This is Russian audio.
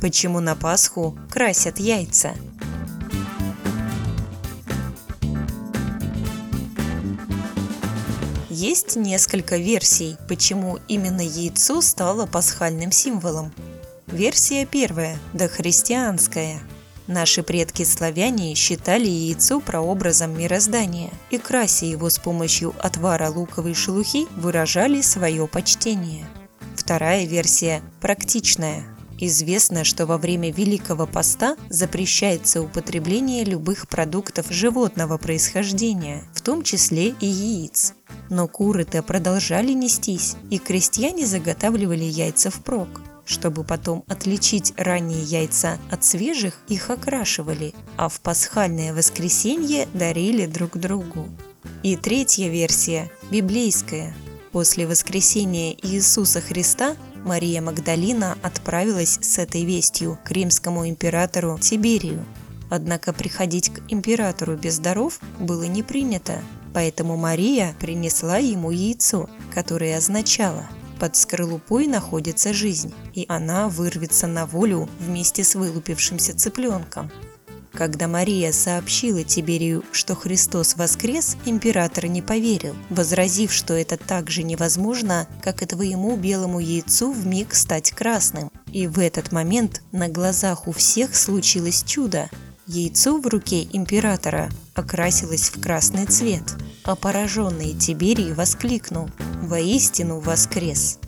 Почему на Пасху красят яйца? Есть несколько версий, почему именно яйцо стало пасхальным символом. Версия первая – дохристианская. Наши предки-славяне считали яйцо прообразом мироздания и, крася его с помощью отвара луковой шелухи, выражали свое почтение. Вторая версия – практичная. Известно, что во время Великого Поста запрещается употребление любых продуктов животного происхождения, в том числе и яиц. Но куры-то продолжали нестись, и крестьяне заготавливали яйца впрок. Чтобы потом отличить ранние яйца от свежих, их окрашивали, а в пасхальное воскресенье дарили друг другу. И третья версия – библейская. После воскресения Иисуса Христа Мария Магдалина отправилась с этой вестью к римскому императору Тиберию. Однако приходить к императору без даров было не принято, поэтому Мария принесла ему яйцо, которое означало «под скорлупой находится жизнь, и она вырвется на волю вместе с вылупившимся цыпленком». Когда Мария сообщила Тиберию, что Христос воскрес, император не поверил, возразив, что это так же невозможно, как и твоему белому яйцу в миг стать красным. И в этот момент на глазах у всех случилось чудо. Яйцо в руке императора окрасилось в красный цвет, а пораженный Тиберий воскликнул «Воистину воскрес!»